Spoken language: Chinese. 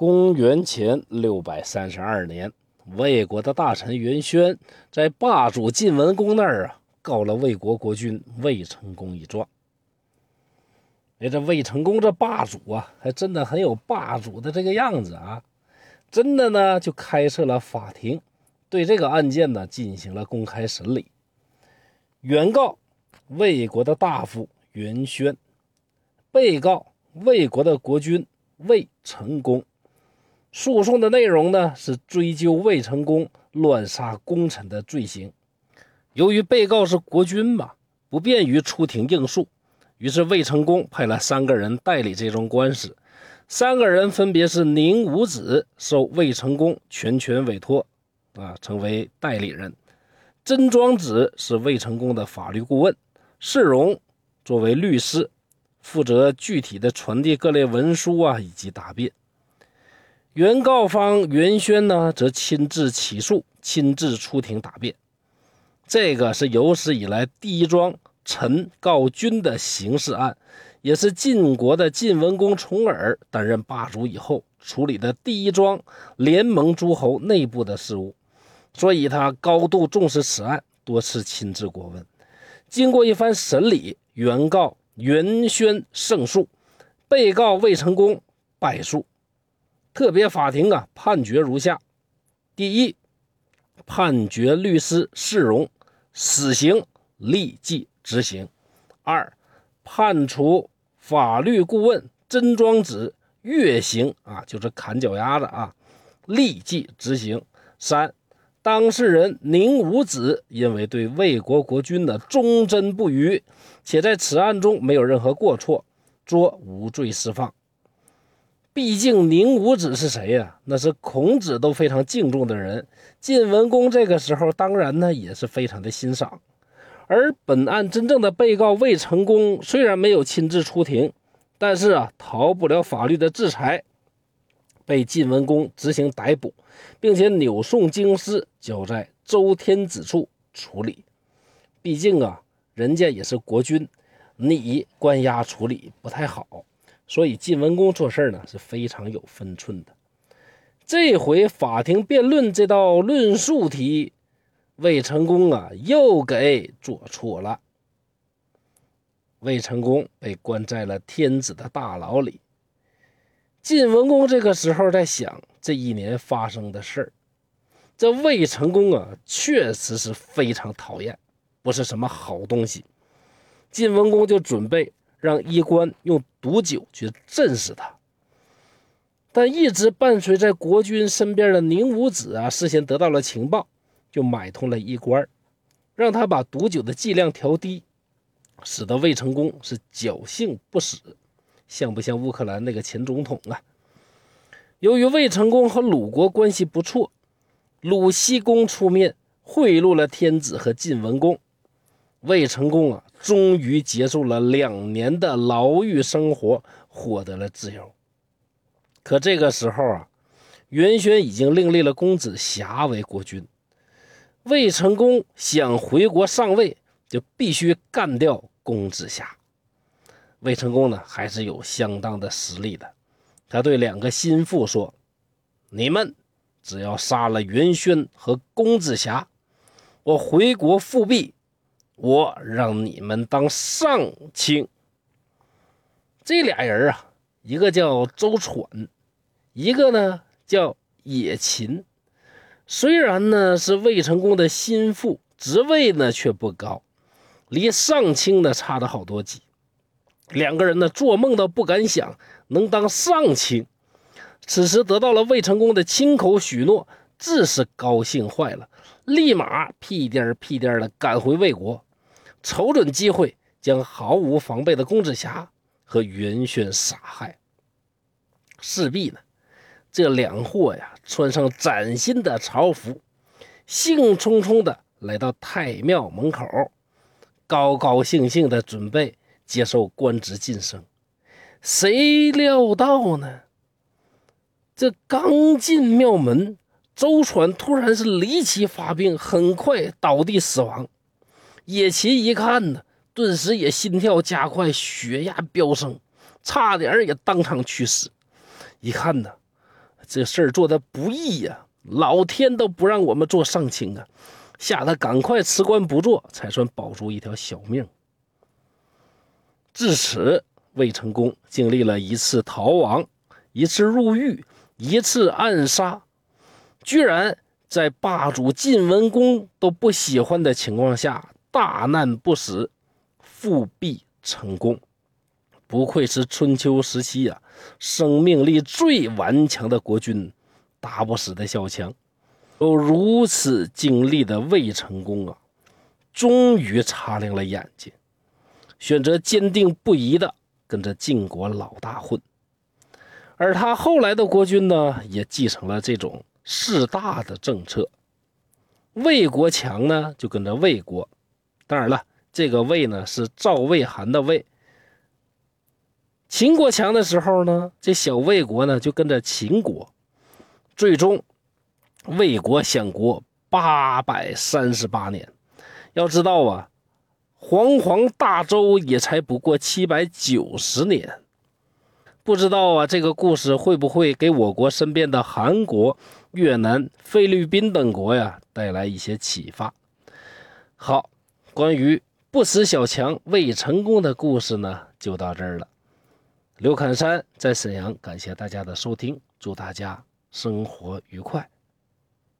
公元前六百三十二年，魏国的大臣元轩在霸主晋文公那儿啊，告了魏国国君魏成功一状。哎，这魏成功这霸主啊，还真的很有霸主的这个样子啊！真的呢，就开设了法庭，对这个案件呢进行了公开审理。原告魏国的大夫元轩，被告魏国的国君魏成功。诉讼的内容呢是追究魏成功乱杀功臣的罪行。由于被告是国君嘛，不便于出庭应诉，于是魏成功派了三个人代理这桩官司。三个人分别是宁武子，受魏成功全权委托，啊，成为代理人；甄庄子是魏成功的法律顾问；世荣作为律师，负责具体的传递各类文书啊，以及答辩。原告方袁轩呢，则亲自起诉，亲自出庭答辩。这个是有史以来第一桩臣告君的刑事案，也是晋国的晋文公重耳担任霸主以后处理的第一桩联盟诸侯内部的事务，所以他高度重视此案，多次亲自过问。经过一番审理，原告袁轩胜诉，被告魏成功败诉。特别法庭啊，判决如下：第一，判决律师释荣死刑立即执行；二，判处法律顾问甄庄子月刑啊，就是砍脚丫子啊，立即执行；三，当事人宁武子因为对魏国国君的忠贞不渝，且在此案中没有任何过错，捉无罪释放。毕竟宁武子是谁呀？那是孔子都非常敬重的人。晋文公这个时候当然呢也是非常的欣赏。而本案真正的被告魏成功虽然没有亲自出庭，但是啊逃不了法律的制裁，被晋文公执行逮捕，并且扭送京师，交在周天子处处理。毕竟啊人家也是国君，你关押处理不太好。所以晋文公做事呢是非常有分寸的。这回法庭辩论这道论述题，魏成功啊又给做错了。魏成功被关在了天子的大牢里。晋文公这个时候在想这一年发生的事儿，这魏成功啊确实是非常讨厌，不是什么好东西。晋文公就准备。让医官用毒酒去镇死他，但一直伴随在国君身边的宁武子啊，事先得到了情报，就买通了医官，让他把毒酒的剂量调低，使得魏成功是侥幸不死，像不像乌克兰那个前总统啊？由于魏成功和鲁国关系不错，鲁西公出面贿赂了天子和晋文公。魏成功啊，终于结束了两年的牢狱生活，获得了自由。可这个时候啊，袁轩已经另立了公子瑕为国君。魏成功想回国上位，就必须干掉公子瑕。魏成功呢，还是有相当的实力的。他对两个心腹说：“你们只要杀了袁轩和公子瑕，我回国复辟。”我让你们当上卿。这俩人啊，一个叫周喘，一个呢叫野禽。虽然呢是魏成功的心腹，职位呢却不高，离上卿呢差了好多级。两个人呢做梦都不敢想能当上卿。此时得到了魏成功的亲口许诺，自是高兴坏了，立马屁颠屁颠的赶回魏国。瞅准机会，将毫无防备的公子霞和袁轩杀害。势必呢，这两货呀，穿上崭新的朝服，兴冲冲的来到太庙门口，高高兴兴的准备接受官职晋升。谁料到呢？这刚进庙门，周传突然是离奇发病，很快倒地死亡。野禽一看呢，顿时也心跳加快，血压飙升，差点也当场去世。一看呢，这事儿做的不易呀，老天都不让我们做上卿啊，吓得赶快辞官不做，才算保住一条小命。至此，魏成功经历了一次逃亡，一次入狱，一次暗杀，居然在霸主晋文公都不喜欢的情况下，大难不死，复辟成功。不愧是春秋时期呀，生命力最顽强的国君，打不死的小强。有如此经历的魏成功啊，终于擦亮了眼睛，选择坚定不移的跟着晋国老大混。而他后来的国君呢，也继承了这种势大的政策。魏国强呢，就跟着魏国。当然了，这个魏呢，是赵魏韩的魏。秦国强的时候呢，这小魏国呢就跟着秦国，最终魏国享国八百三十八年。要知道啊，煌煌大周也才不过七百九十年。不知道啊，这个故事会不会给我国身边的韩国、越南、菲律宾等国呀带来一些启发？好，关于不死小强未成功的故事呢，就到这儿了。刘侃山在沈阳，感谢大家的收听，祝大家生活愉快。